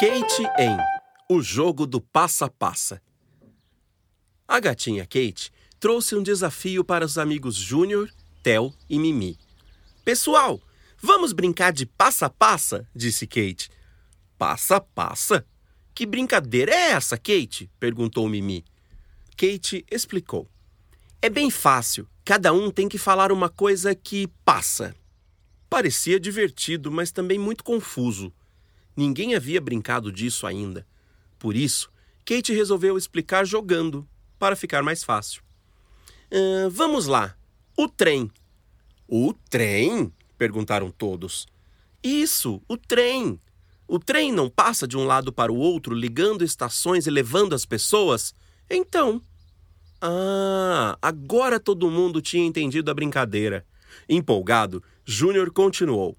Kate em O Jogo do Passa-Passa. A gatinha Kate trouxe um desafio para os amigos Júnior, Tel e Mimi. Pessoal, vamos brincar de passa-passa? disse Kate. Passa-passa? Que brincadeira é essa, Kate? perguntou Mimi. Kate explicou. É bem fácil. Cada um tem que falar uma coisa que passa. Parecia divertido, mas também muito confuso. Ninguém havia brincado disso ainda. Por isso, Kate resolveu explicar jogando, para ficar mais fácil. Uh, vamos lá. O trem. O trem? perguntaram todos. Isso, o trem. O trem não passa de um lado para o outro, ligando estações e levando as pessoas? Então. Ah, agora todo mundo tinha entendido a brincadeira. Empolgado, Júnior continuou.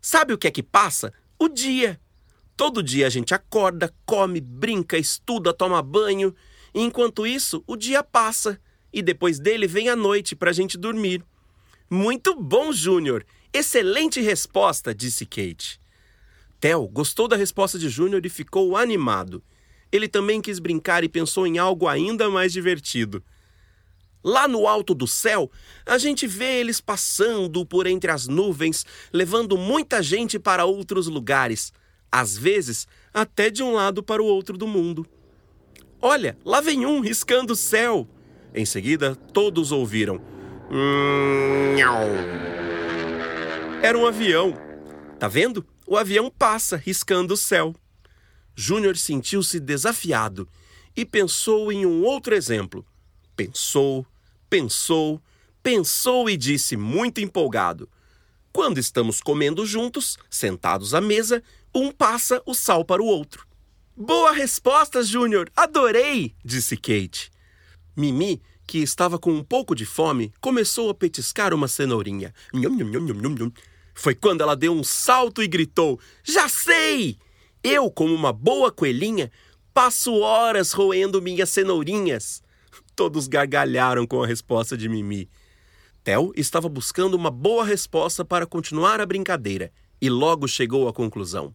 Sabe o que é que passa? O dia. Todo dia a gente acorda, come, brinca, estuda, toma banho. E enquanto isso, o dia passa. E depois dele vem a noite para a gente dormir. Muito bom, Júnior! Excelente resposta, disse Kate. Theo gostou da resposta de Júnior e ficou animado. Ele também quis brincar e pensou em algo ainda mais divertido. Lá no alto do céu, a gente vê eles passando por entre as nuvens, levando muita gente para outros lugares às vezes até de um lado para o outro do mundo. Olha, lá vem um riscando o céu. Em seguida, todos ouviram. Era um avião. Tá vendo? O avião passa riscando o céu. Júnior sentiu-se desafiado e pensou em um outro exemplo. Pensou, pensou, pensou e disse, muito empolgado: Quando estamos comendo juntos, sentados à mesa, um passa o sal para o outro. Boa resposta, Júnior! Adorei! disse Kate. Mimi, que estava com um pouco de fome, começou a petiscar uma cenourinha. Foi quando ela deu um salto e gritou: Já sei! Eu, como uma boa coelhinha, passo horas roendo minhas cenourinhas. Todos gargalharam com a resposta de Mimi. Tel estava buscando uma boa resposta para continuar a brincadeira e logo chegou à conclusão.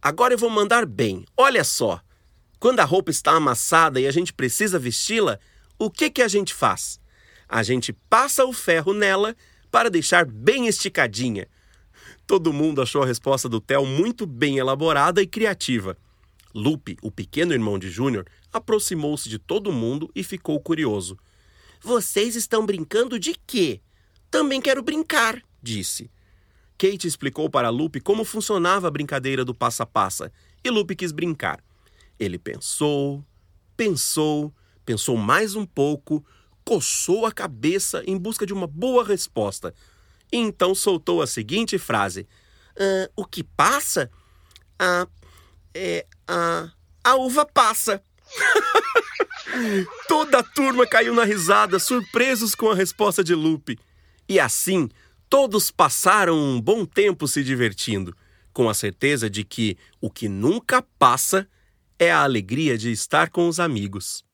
Agora eu vou mandar bem. Olha só. Quando a roupa está amassada e a gente precisa vesti-la, o que, que a gente faz? A gente passa o ferro nela para deixar bem esticadinha. Todo mundo achou a resposta do Theo muito bem elaborada e criativa. Lupe, o pequeno irmão de Júnior, aproximou-se de todo mundo e ficou curioso. Vocês estão brincando de quê? Também quero brincar, disse. Kate explicou para Lupe como funcionava a brincadeira do passa-passa e Lupe quis brincar. Ele pensou, pensou, pensou mais um pouco, coçou a cabeça em busca de uma boa resposta. E então soltou a seguinte frase: ah, O que passa? A. É. A. A uva passa. Toda a turma caiu na risada, surpresos com a resposta de Lupe. E assim, Todos passaram um bom tempo se divertindo, com a certeza de que o que nunca passa é a alegria de estar com os amigos.